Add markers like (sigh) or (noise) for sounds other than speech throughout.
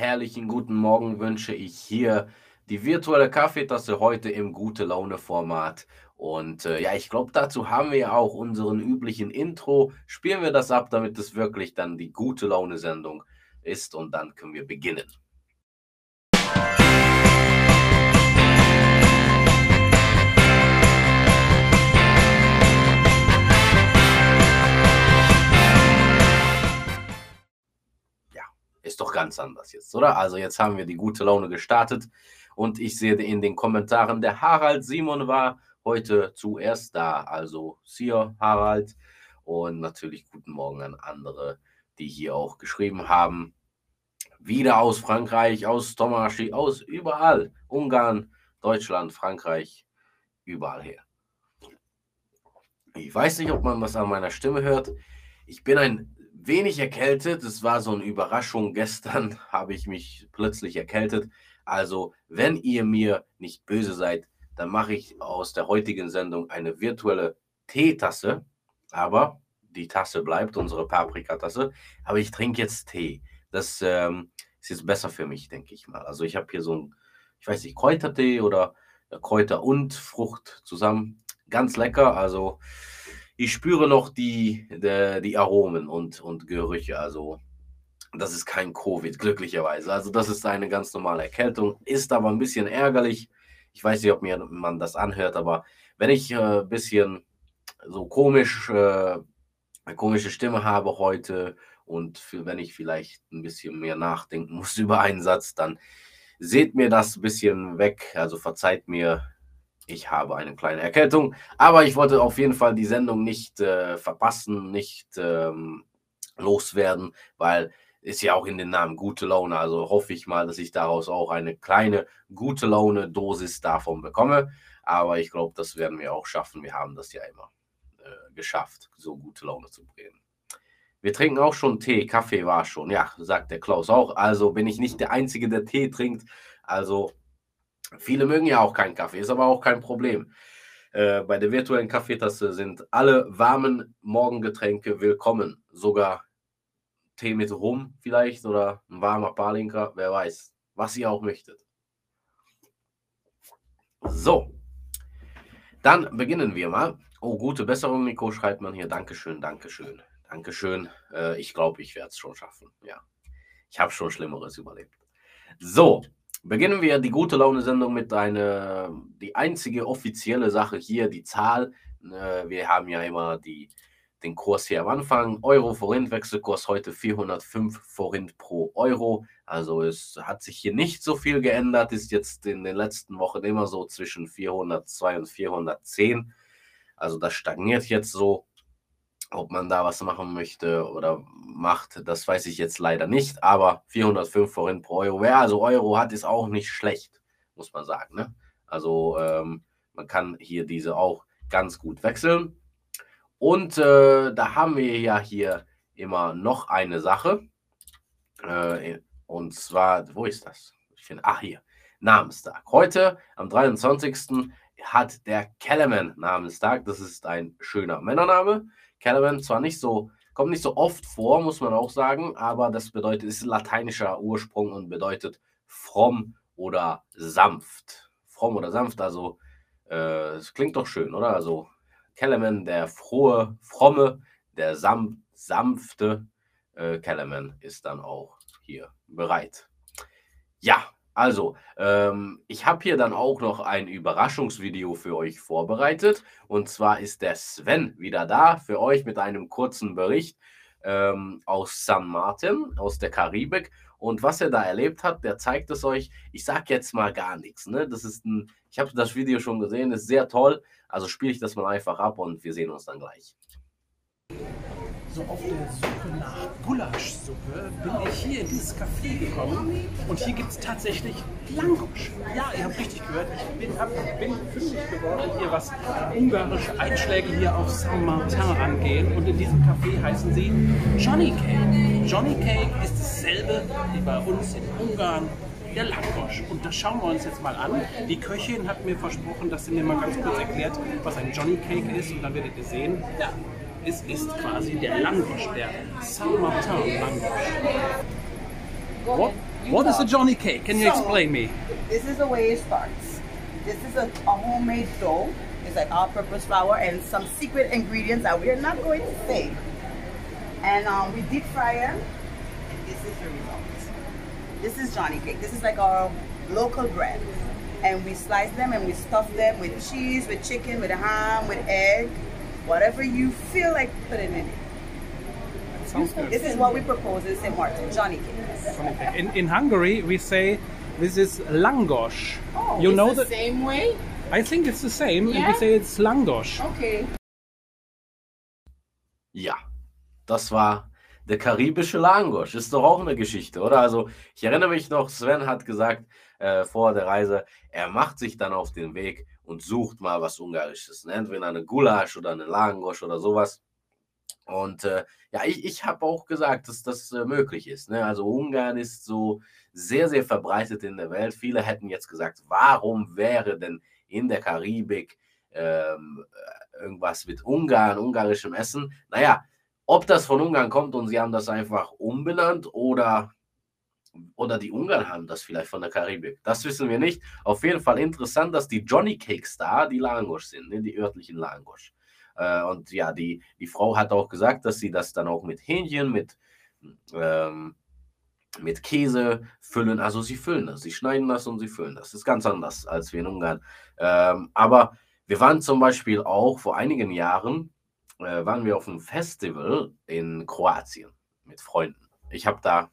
herrlichen guten Morgen wünsche ich hier die virtuelle Kaffeetasse heute im gute Laune Format. Und äh, ja, ich glaube, dazu haben wir ja auch unseren üblichen Intro. Spielen wir das ab, damit es wirklich dann die gute Laune Sendung ist und dann können wir beginnen. Ist doch ganz anders jetzt, oder? Also jetzt haben wir die gute Laune gestartet und ich sehe in den Kommentaren, der Harald Simon war heute zuerst da. Also Sir Harald und natürlich guten Morgen an andere, die hier auch geschrieben haben. Wieder aus Frankreich, aus Tomaschi, aus überall. Ungarn, Deutschland, Frankreich, überall her. Ich weiß nicht, ob man was an meiner Stimme hört. Ich bin ein wenig erkältet. Es war so eine Überraschung. (laughs) Gestern habe ich mich plötzlich erkältet. Also, wenn ihr mir nicht böse seid, dann mache ich aus der heutigen Sendung eine virtuelle Teetasse. Aber die Tasse bleibt, unsere Paprikatasse. Aber ich trinke jetzt Tee. Das ähm, ist jetzt besser für mich, denke ich mal. Also, ich habe hier so ein, ich weiß nicht, Kräutertee oder Kräuter und Frucht zusammen. Ganz lecker. Also, ich spüre noch die, die, die Aromen und, und Gerüche. Also das ist kein Covid, glücklicherweise. Also das ist eine ganz normale Erkältung, ist aber ein bisschen ärgerlich. Ich weiß nicht, ob mir man das anhört, aber wenn ich ein äh, bisschen so komisch, äh, eine komische Stimme habe heute und für, wenn ich vielleicht ein bisschen mehr nachdenken muss (laughs) über einen Satz, dann seht mir das ein bisschen weg. Also verzeiht mir ich habe eine kleine Erkältung, aber ich wollte auf jeden Fall die Sendung nicht äh, verpassen, nicht ähm, loswerden, weil ist ja auch in den Namen gute Laune. Also hoffe ich mal, dass ich daraus auch eine kleine gute Laune-Dosis davon bekomme. Aber ich glaube, das werden wir auch schaffen. Wir haben das ja immer äh, geschafft, so gute Laune zu bringen. Wir trinken auch schon Tee, Kaffee war schon. Ja, sagt der Klaus auch. Also bin ich nicht der Einzige, der Tee trinkt. Also Viele mögen ja auch keinen Kaffee, ist aber auch kein Problem. Äh, bei der virtuellen Kaffeetasse sind alle warmen Morgengetränke willkommen. Sogar Tee mit Rum vielleicht oder ein warmer Palinka, wer weiß, was ihr auch möchtet. So, dann beginnen wir mal. Oh, gute Besserung, Nico, schreibt man hier. Dankeschön, Dankeschön, Dankeschön. Äh, ich glaube, ich werde es schon schaffen. Ja, ich habe schon Schlimmeres überlebt. So, Beginnen wir die gute Laune-Sendung mit einer, die einzige offizielle Sache hier, die Zahl. Äh, wir haben ja immer die, den Kurs hier am Anfang. Euro Forint, Wechselkurs heute 405 Forint pro Euro. Also es hat sich hier nicht so viel geändert, ist jetzt in den letzten Wochen immer so zwischen 402 und 410. Also das stagniert jetzt so. Ob man da was machen möchte oder macht, das weiß ich jetzt leider nicht. Aber 405 Forint pro Euro, wer also Euro hat, ist auch nicht schlecht, muss man sagen. Ne? Also ähm, man kann hier diese auch ganz gut wechseln. Und äh, da haben wir ja hier immer noch eine Sache. Äh, und zwar, wo ist das? Ich finde, ach hier, Namenstag. Heute, am 23. hat der Kellerman Namenstag. Das ist ein schöner Männername. Caliban zwar nicht so, kommt nicht so oft vor, muss man auch sagen, aber das bedeutet, ist lateinischer Ursprung und bedeutet fromm oder sanft. Fromm oder sanft, also äh, es äh, klingt doch schön, oder? Also Kellerman, der frohe, fromme, der sam sanfte äh, Kellerman ist dann auch hier bereit. Ja, also, ähm, ich habe hier dann auch noch ein Überraschungsvideo für euch vorbereitet. Und zwar ist der Sven wieder da für euch mit einem kurzen Bericht ähm, aus San Martin, aus der Karibik. Und was er da erlebt hat, der zeigt es euch. Ich sage jetzt mal gar nichts. Ne? Das ist ein, ich habe das Video schon gesehen, ist sehr toll. Also spiele ich das mal einfach ab und wir sehen uns dann gleich so auf der Suche nach Gulaschsuppe bin ich hier in dieses Café gekommen und hier gibt es tatsächlich Langosch. Ja, ihr habt richtig gehört, ich bin, hab, bin fündig geworden hier, was ungarische Einschläge hier auf Saint-Martin angehen und in diesem Café heißen sie Johnny Cake. Johnny Cake ist dasselbe wie bei uns in Ungarn der Langosch. Und das schauen wir uns jetzt mal an. Die Köchin hat mir versprochen, dass sie mir mal ganz kurz erklärt, was ein Johnny Cake ist und dann werdet ihr sehen, ja, es ist quasi der Langosch, der Saint-Martin Langosch. What, what is a. Johnny cake? Can you So- explain me? This is the way it starts. This is a, a homemade dough. It's like all-purpose flour and some secret ingredients that we are not going to say. And um, we deep fry them, and this is the result. This is Johnny cake. This is like our local bread. And we slice them and we stuff them with cheese, with chicken, with ham, with egg, whatever you feel like putting in it. Sounds good. This is what we propose in St. Martin, Johnny cake. Johnny cake. In, in Hungary, we say this is langos. Oh, you it's know the that? same way? I think it's the same, and we Yeah? say it's langos. Okay. Ja, das war der karibische Langosch. Ist doch auch eine Geschichte, oder? Also, ich erinnere mich noch, Sven hat gesagt äh, vor der Reise, er macht sich dann auf den Weg und sucht mal was Ungarisches. Ne? Entweder eine Gulasch oder eine Langosch oder sowas. Und äh, ja, ich, ich habe auch gesagt, dass das äh, möglich ist. Ne? Also Ungarn ist so sehr, sehr verbreitet in der Welt. Viele hätten jetzt gesagt, warum wäre denn in der Karibik ähm, äh, irgendwas mit Ungarn, ungarischem Essen? Naja, ob das von Ungarn kommt und sie haben das einfach umbenannt oder, oder die Ungarn haben das vielleicht von der Karibik. Das wissen wir nicht. Auf jeden Fall interessant, dass die Johnny Cakes da die Langosch sind, ne? die örtlichen Langosch. Äh, und ja, die, die Frau hat auch gesagt, dass sie das dann auch mit Hähnchen, mit, ähm, mit Käse füllen. Also sie füllen das, sie schneiden das und sie füllen das. Das ist ganz anders als wir in Ungarn. Ähm, aber wir waren zum Beispiel auch vor einigen Jahren, äh, waren wir auf einem Festival in Kroatien mit Freunden. Ich habe da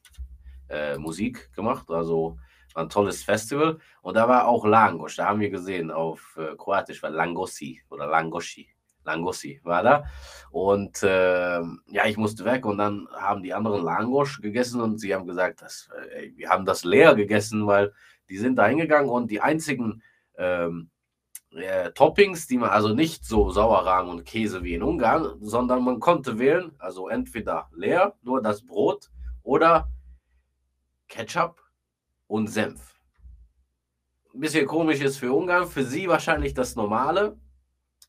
äh, Musik gemacht, also war ein tolles Festival. Und da war auch Langosch, da haben wir gesehen auf äh, Kroatisch, war Langosi oder Langoshi. Langossi war da. Und äh, ja, ich musste weg und dann haben die anderen Langosch gegessen und sie haben gesagt, dass, äh, wir haben das leer gegessen, weil die sind da hingegangen und die einzigen ähm, äh, Toppings, die man also nicht so Sauerrahm und Käse wie in Ungarn, sondern man konnte wählen, also entweder leer, nur das Brot oder Ketchup und Senf. Ein bisschen komisch ist für Ungarn, für sie wahrscheinlich das Normale.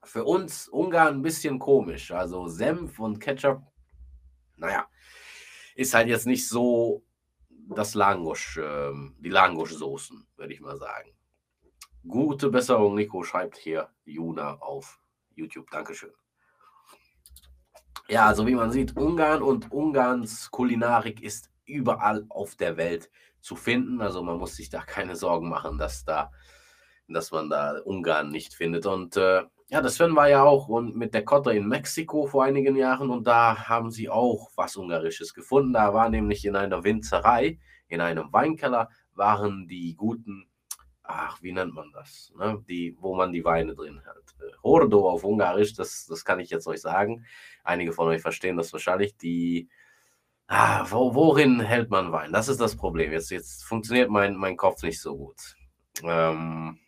Für uns Ungarn ein bisschen komisch. Also Senf und Ketchup, naja, ist halt jetzt nicht so das Langosch, ähm, die Langosch-Soßen, würde ich mal sagen. Gute Besserung, Nico, schreibt hier Juna auf YouTube. Dankeschön. Ja, also wie man sieht, Ungarn und Ungarns Kulinarik ist überall auf der Welt zu finden. Also man muss sich da keine Sorgen machen, dass da, dass man da Ungarn nicht findet. Und äh, ja, das Sven war ja auch und mit der Kotter in Mexiko vor einigen Jahren und da haben sie auch was Ungarisches gefunden. Da war nämlich in einer Winzerei, in einem Weinkeller, waren die guten, ach, wie nennt man das? Ne? Die, wo man die Weine drin hat. Hordo auf Ungarisch, das, das kann ich jetzt euch sagen. Einige von euch verstehen das wahrscheinlich. Die, ah, wo, worin hält man Wein? Das ist das Problem. Jetzt, jetzt funktioniert mein, mein Kopf nicht so gut. Ähm,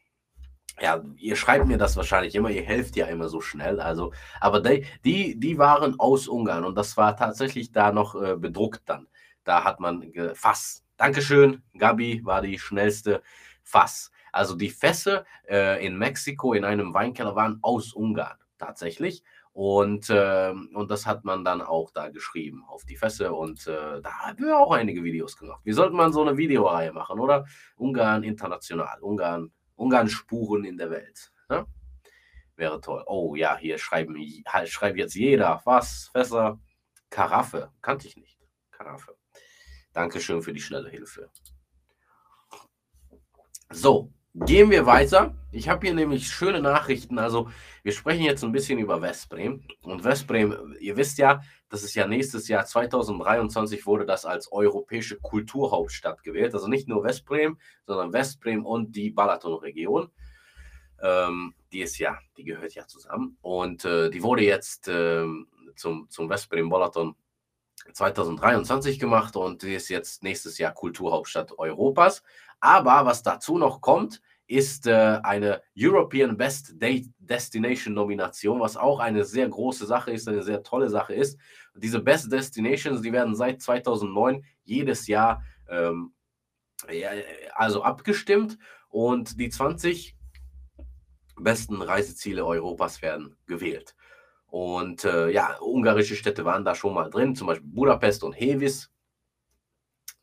ja, ihr schreibt mir das wahrscheinlich immer, ihr helft ja immer so schnell. Also, aber die, die, die waren aus Ungarn und das war tatsächlich da noch äh, bedruckt dann. Da hat man Fass. Dankeschön, Gabi war die schnellste Fass. Also die Fässer äh, in Mexiko in einem Weinkeller waren aus Ungarn tatsächlich. Und, ähm, und das hat man dann auch da geschrieben auf die Fässer. Und äh, da haben wir auch einige Videos gemacht. Wie sollte man so eine Videoreihe machen, oder? Ungarn international, Ungarn, Ungarn Spuren in der Welt. Ne? Wäre toll. Oh ja, hier schreiben, schreibt jetzt jeder. Was? Fässer? Karaffe. Kannte ich nicht. Karaffe. Dankeschön für die schnelle Hilfe. So, gehen wir weiter. Ich habe hier nämlich schöne Nachrichten. Also, wir sprechen jetzt ein bisschen über Westbrem. Und Westbrem, ihr wisst ja, das ist ja nächstes Jahr 2023 wurde das als europäische Kulturhauptstadt gewählt. Also nicht nur Westbrem, sondern Westbrem und die Balaton-Region. Ähm, die ist ja, die gehört ja zusammen. Und äh, die wurde jetzt ähm, zum, zum Westbrem-Balaton 2023 gemacht und ist jetzt nächstes Jahr Kulturhauptstadt Europas. Aber was dazu noch kommt, ist äh, eine European Best Destination Nomination, was auch eine sehr große Sache ist, eine sehr tolle Sache ist. Diese Best Destinations, die werden seit 2009 jedes Jahr ähm, ja, also abgestimmt und die 20 besten Reiseziele Europas werden gewählt. Und äh, ja, ungarische Städte waren da schon mal drin, zum Beispiel Budapest und Hevis.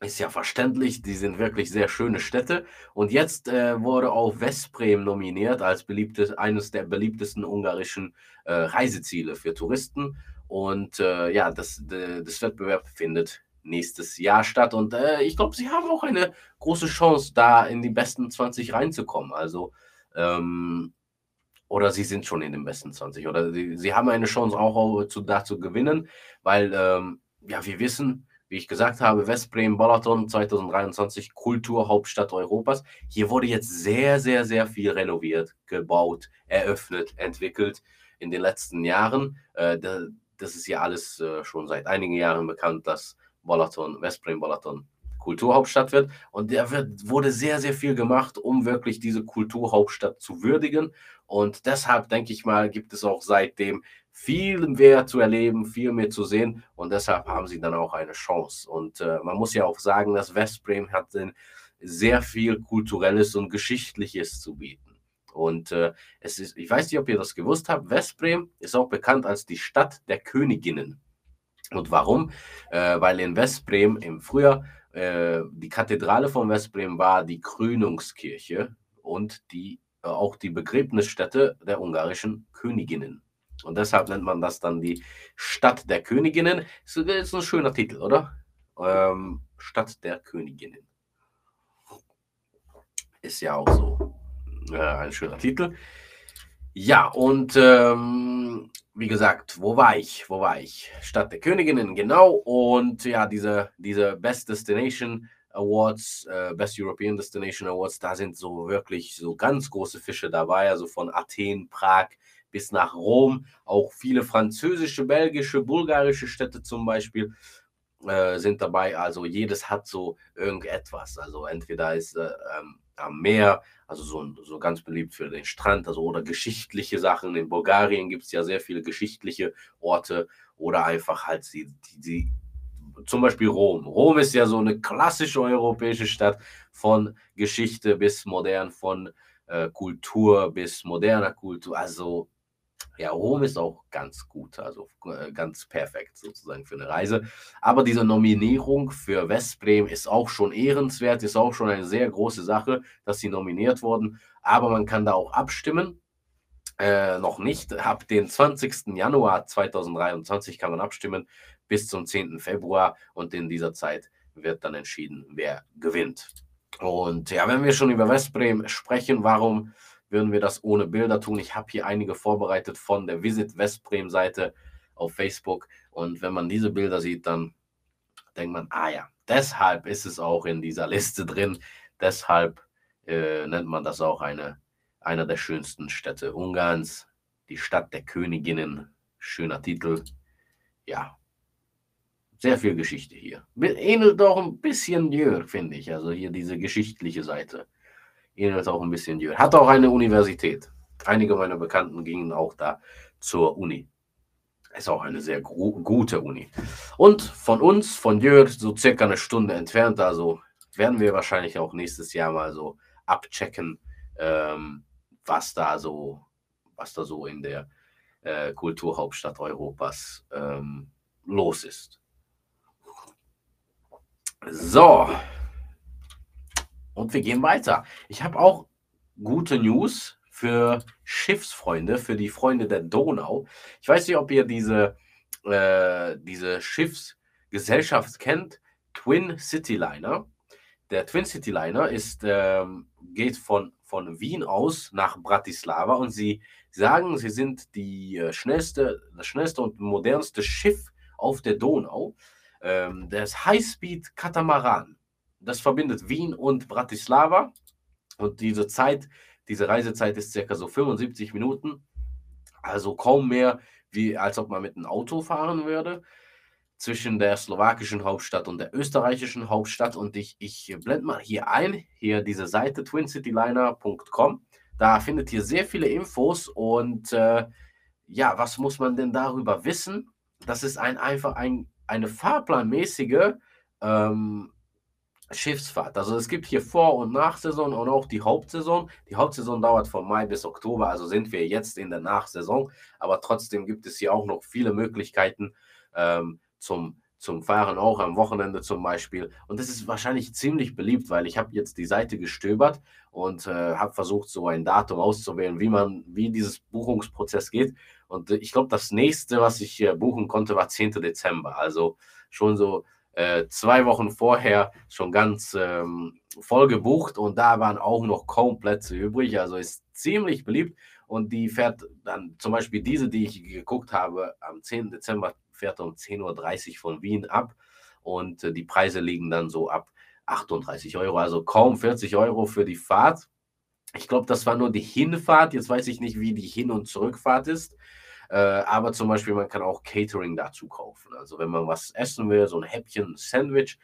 ist ja verständlich, die sind wirklich sehr schöne Städte. Und jetzt äh, wurde auch Veszprem nominiert als beliebtes, eines der beliebtesten ungarischen äh, Reiseziele für Touristen. Und äh, ja, das, das Wettbewerb findet nächstes Jahr statt. Und äh, ich glaube, sie haben auch eine große Chance, da in die besten 20 reinzukommen. Also, ähm, oder sie sind schon in den besten 20. Oder sie, sie haben eine Chance auch zu, da zu gewinnen, weil, ähm, ja, wir wissen, wie ich gesagt habe, Westbrem, Balaton 2023, Kulturhauptstadt Europas. Hier wurde jetzt sehr, sehr, sehr viel renoviert, gebaut, eröffnet, entwickelt in den letzten Jahren. Äh, das ist ja alles äh, schon seit einigen Jahren bekannt, dass Balaton, Westbrem, Balaton Kulturhauptstadt wird. Und da wird, wurde sehr, sehr viel gemacht, um wirklich diese Kulturhauptstadt zu würdigen. Und deshalb denke ich mal, gibt es auch seitdem viel mehr zu erleben, viel mehr zu sehen und deshalb haben sie dann auch eine Chance. Und äh, man muss ja auch sagen, dass Westbrem hat sehr viel Kulturelles und Geschichtliches zu bieten. Und äh, es ist, ich weiß nicht, ob ihr das gewusst habt, Westbrem ist auch bekannt als die Stadt der Königinnen. Und warum? Äh, weil in Westbrem im Frühjahr äh, die Kathedrale von Westbrem war die Krönungskirche und die, äh, auch die Begräbnisstätte der ungarischen Königinnen. Und deshalb nennt man das dann die Stadt der Königinnen. Das ist ein schöner Titel, oder? Ähm, Stadt der Königinnen. Ist ja auch so äh, ein schöner Titel. Ja, und ähm, wie gesagt, wo war ich? Wo war ich? Stadt der Königinnen, genau. Und ja, diese, diese Best Destination Awards, äh, Best European Destination Awards, da sind so wirklich so ganz große Fische dabei, also von Athen, Prag, bis nach Rom. Auch viele französische, belgische, bulgarische Städte zum Beispiel äh, sind dabei. Also jedes hat so irgendetwas. Also entweder ist äh, ähm, am Meer, also so, so ganz beliebt für den Strand, also oder geschichtliche Sachen. In Bulgarien gibt es ja sehr viele geschichtliche Orte oder einfach halt die, die, die zum Beispiel Rom. Rom ist ja so eine klassische europäische Stadt von Geschichte bis modern, von äh, Kultur bis moderner Kultur. Also ja, Rom ist auch ganz gut, also äh, ganz perfekt sozusagen für eine Reise. Aber diese Nominierung für Westbrem ist auch schon ehrenswert, ist auch schon eine sehr große Sache, dass sie nominiert wurden. Aber man kann da auch abstimmen. Äh, noch nicht. Ab dem 20. Januar 2023 kann man abstimmen bis zum 10. Februar und in dieser Zeit wird dann entschieden, wer gewinnt. Und ja, wenn wir schon über Westbrem sprechen, warum würden wir das ohne Bilder tun. Ich habe hier einige vorbereitet von der Visit Westbrem Seite auf Facebook. Und wenn man diese Bilder sieht, dann denkt man, ah ja, deshalb ist es auch in dieser Liste drin. Deshalb äh, nennt man das auch eine, einer der schönsten Städte Ungarns. Die Stadt der Königinnen. Schöner Titel. Ja, sehr viel Geschichte hier. Ähnelt doch ein bisschen Jör, finde ich. Also hier diese geschichtliche Seite ähnelt auch ein bisschen Jür. Hat auch eine Universität. Einige meiner Bekannten gingen auch da zur Uni. Ist auch eine sehr gute Uni. Und von uns, von Jür, so circa eine Stunde entfernt, also werden wir wahrscheinlich auch nächstes Jahr mal so abchecken, ähm, was da so, was da so in der äh, Kulturhauptstadt Europas ähm, los ist. So, und wir gehen weiter. Ich habe auch gute News für Schiffsfreunde, für die Freunde der Donau. Ich weiß nicht, ob ihr diese, äh, diese Schiffsgesellschaft kennt, Twin City Liner. Der Twin City Liner ist, ähm, geht von, von Wien aus nach Bratislava und sie sagen, sie sind die äh, schnellste, das schnellste und modernste Schiff auf der Donau. Ähm, das Highspeed Katamaran das verbindet Wien und Bratislava. Und diese Zeit, diese Reisezeit ist circa so 75 Minuten. Also kaum mehr, wie als ob man mit einem Auto fahren würde. Zwischen der slowakischen Hauptstadt und der österreichischen Hauptstadt. Und ich, ich blende mal hier ein, hier diese Seite twincityliner.com. Da findet ihr sehr viele Infos und äh, ja, was muss man denn darüber wissen? Das ist ein, einfach ein, eine fahrplanmäßige ähm, Schiffsfahrt. Also es gibt hier Vor- und Nachsaison und auch die Hauptsaison. Die Hauptsaison dauert von Mai bis Oktober, also sind wir jetzt in der Nachsaison. Aber trotzdem gibt es hier auch noch viele Möglichkeiten ähm, zum zum Fahren, auch am Wochenende zum Beispiel. Und das ist wahrscheinlich ziemlich beliebt, weil ich habe jetzt die Seite gestöbert und äh, habe versucht, so ein Datum auszuwählen, wie man, wie dieses Buchungsprozess geht. Und äh, ich glaube, das nächste, was ich äh, buchen konnte, war 10. Dezember. Also schon so äh, zwei Wochen vorher schon ganz ähm, voll gebucht und da waren auch noch kaum Plätze übrig. Also ist ziemlich beliebt und die fährt dann zum Beispiel diese, die ich geguckt habe, am 10. Dezember fährt um 10.30 Uhr von Wien ab und äh, die Preise liegen dann so ab 38 Euro, also kaum 40 Euro für die Fahrt. Ich glaube, das war nur die Hinfahrt. Jetzt weiß ich nicht, wie die Hin- und Zurückfahrt ist. Äh, aber zum Beispiel, man kann auch Catering dazu kaufen. Also wenn man was essen will, so ein Häppchen, Sandwich,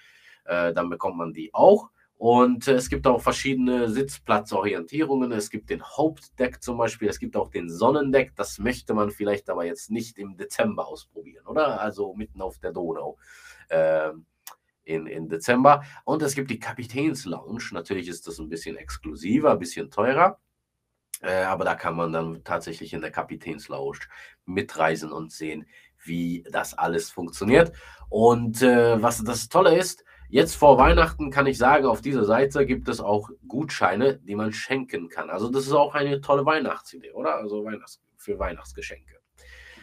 äh, dann bekommt man die auch. Und äh, es gibt auch verschiedene Sitzplatzorientierungen. Es gibt den Hauptdeck zum Beispiel, es gibt auch den Sonnendeck. Das möchte man vielleicht aber jetzt nicht im Dezember ausprobieren, oder? Also mitten auf der Donau äh, in, in Dezember. Und es gibt die Kapitänslounge. Natürlich ist das ein bisschen exklusiver, ein bisschen teurer. Äh, aber da kann man dann tatsächlich in der Kapitänslounge mitreisen und sehen, wie das alles funktioniert. Und äh, was das Tolle ist, Jetzt vor Weihnachten kann ich sagen, auf dieser Seite gibt es auch Gutscheine, die man schenken kann. Also das ist auch eine tolle Weihnachtsidee, oder? Also Weihnachts für Weihnachtsgeschenke.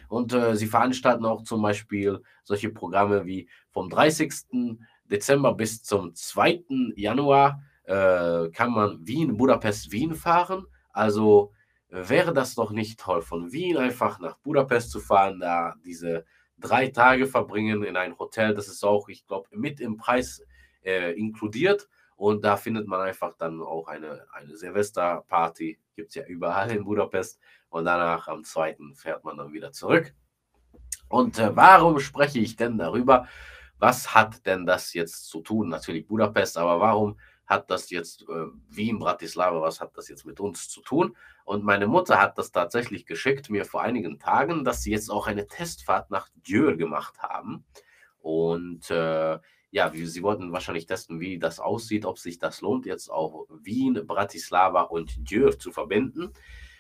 Und äh, sie veranstalten auch zum Beispiel solche Programme wie vom 30. Dezember bis zum 2. Januar äh, kann man Wien, Budapest, Wien fahren. Also wäre das doch nicht toll, von Wien einfach nach Budapest zu fahren, da diese drei Tage verbringen in ein Hotel. Das ist auch, ich glaube, mit im Preis äh, inkludiert. Und da findet man einfach dann auch eine, eine Silvesterparty. Gibt es ja überall in Budapest. Und danach am zweiten fährt man dann wieder zurück. Und äh, warum spreche ich denn darüber? Was hat denn das jetzt zu tun? Natürlich Budapest, aber warum hat das jetzt äh, Wien, Bratislava, was hat das jetzt mit uns zu tun? Und meine Mutter hat das tatsächlich geschickt mir vor einigen Tagen, dass sie jetzt auch eine Testfahrt nach Dieu gemacht haben. Und äh, ja, wie, sie wollten wahrscheinlich testen, wie das aussieht, ob sich das lohnt, jetzt auch Wien, Bratislava und Dieu zu verbinden.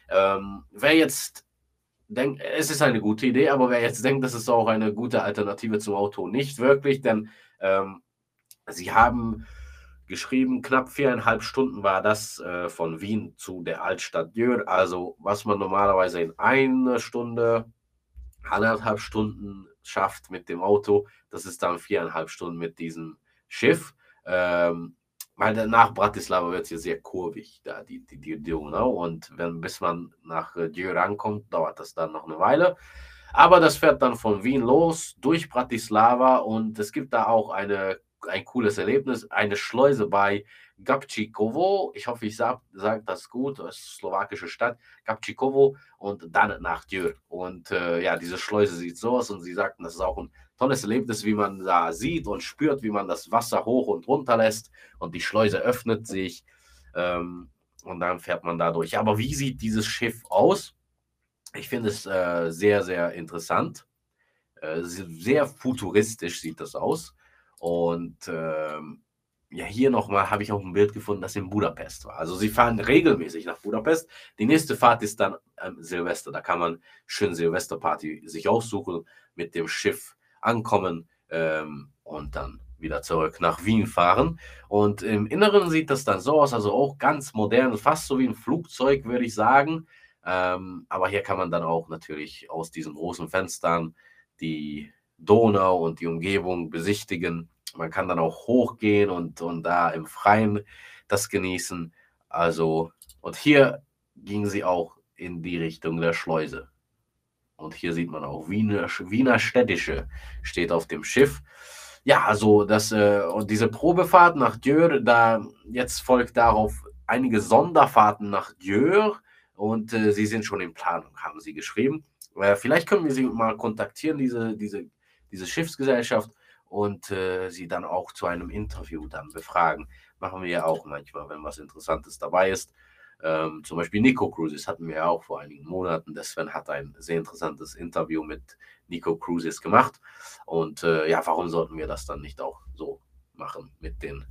Ähm, wer jetzt denkt, es ist eine gute Idee, aber wer jetzt denkt, das ist auch eine gute Alternative zum Auto, nicht wirklich, denn ähm, sie haben geschrieben. Knapp viereinhalb Stunden war das äh, von Wien zu der Altstadt Jör. Also was man normalerweise in einer Stunde, anderthalb Stunden schafft mit dem Auto, das ist dann viereinhalb Stunden mit diesem Schiff. Ähm, weil nach Bratislava wird es hier sehr kurvig, da die, die, die Donau. Und wenn, bis man nach Djör rankommt, dauert das dann noch eine Weile. Aber das fährt dann von Wien los durch Bratislava und es gibt da auch eine ein cooles Erlebnis. Eine Schleuse bei Gabčíkovo. Ich hoffe, ich sage sag das gut. Das ist slowakische Stadt. Gabčíkovo und dann nach Dürr. Und äh, ja, diese Schleuse sieht so aus und sie sagten, das ist auch ein tolles Erlebnis, wie man da sieht und spürt, wie man das Wasser hoch und runter lässt und die Schleuse öffnet sich ähm, und dann fährt man da durch. Aber wie sieht dieses Schiff aus? Ich finde es äh, sehr, sehr interessant. Äh, sehr futuristisch sieht das aus. Und ähm, ja, hier nochmal habe ich auch ein Bild gefunden, das in Budapest war. Also sie fahren regelmäßig nach Budapest. Die nächste Fahrt ist dann ähm, Silvester. Da kann man schön Silvesterparty sich aussuchen, mit dem Schiff ankommen ähm, und dann wieder zurück nach Wien fahren. Und im Inneren sieht das dann so aus, also auch ganz modern, fast so wie ein Flugzeug, würde ich sagen. Ähm, aber hier kann man dann auch natürlich aus diesen großen Fenstern die Donau und die Umgebung besichtigen. Man kann dann auch hochgehen und, und da im Freien das genießen. Also, und hier ging sie auch in die Richtung der Schleuse. Und hier sieht man auch Wiener, Wiener Städtische steht auf dem Schiff. Ja, also das äh, und diese Probefahrt nach Dürr, da jetzt folgt darauf einige Sonderfahrten nach Dürr und äh, sie sind schon in Planung, haben sie geschrieben. Äh, vielleicht können wir sie mal kontaktieren, diese, diese diese Schiffsgesellschaft und äh, sie dann auch zu einem Interview dann befragen. Machen wir ja auch manchmal, wenn was Interessantes dabei ist. Ähm, zum Beispiel Nico Cruises hatten wir ja auch vor einigen Monaten. Der Sven hat ein sehr interessantes Interview mit Nico Cruises gemacht. Und äh, ja, warum sollten wir das dann nicht auch so machen mit den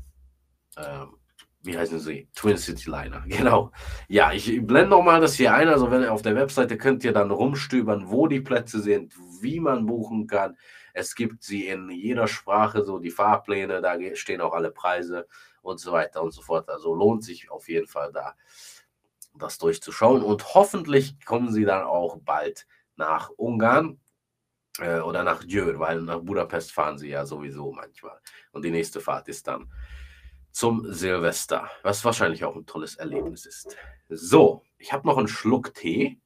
ähm, wie heißen sie? Twin City Liner, (laughs) genau. Ja, ich blende nochmal das hier ein. Also, wenn ihr auf der Webseite könnt ihr dann rumstöbern, wo die Plätze sind, wie man buchen kann. Es gibt sie in jeder Sprache, so die Fahrpläne, da stehen auch alle Preise und so weiter und so fort. Also lohnt sich auf jeden Fall da, das durchzuschauen. Und hoffentlich kommen sie dann auch bald nach Ungarn äh, oder nach Győr, weil nach Budapest fahren sie ja sowieso manchmal. Und die nächste Fahrt ist dann zum Silvester, was wahrscheinlich auch ein tolles Erlebnis ist. So, ich habe noch einen Schluck Tee.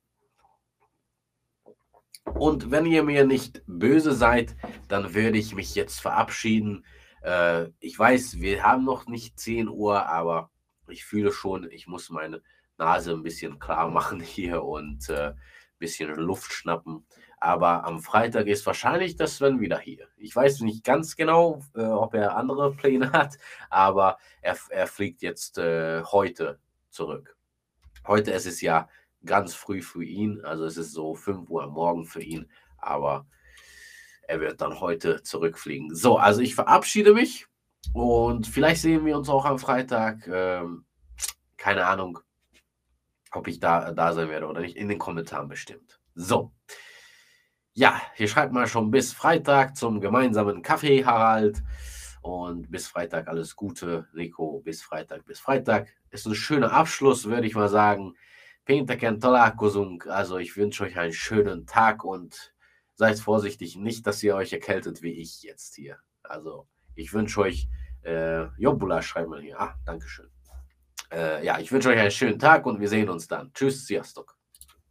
Und wenn ihr mir nicht böse seid, dann würde ich mich jetzt verabschieden. Äh, ich weiß, wir haben noch nicht 10 Uhr, aber ich fühle schon, ich muss meine Nase ein bisschen klar machen (laughs) hier und ein äh, bisschen Luft schnappen. Aber am Freitag ist wahrscheinlich das Sven wieder hier. Ich weiß nicht ganz genau, äh, ob er andere Pläne (laughs) hat, aber er, er fliegt jetzt äh, heute zurück. Heute ist es ja ganz früh für ihn, also es ist so 5 Uhr morgen für ihn, aber er wird dann heute zurückfliegen. So, also ich verabschiede mich und vielleicht sehen wir uns auch am Freitag. Ähm, keine Ahnung, ob ich da, da sein werde oder nicht. In den Kommentaren bestimmt. So. Ja, hier schreibt mal schon bis Freitag zum gemeinsamen Kaffee, Harald. Und bis Freitag alles Gute, Nico. Bis Freitag, bis Freitag. Ist ein schöner Abschluss, würde ich mal sagen. Pénteken találkozunk. Also ich wünsche euch einen schönen Tag und seid vorsichtig, nicht, dass ihr euch erkältet wie ich jetzt hier. Also ich wünsche euch, äh, Jobula schreibt mal hier. Ah, Dankeschön. Äh, ja, ich wünsche euch einen schönen Tag und wir sehen uns dann. Tschüss, Sziasztok.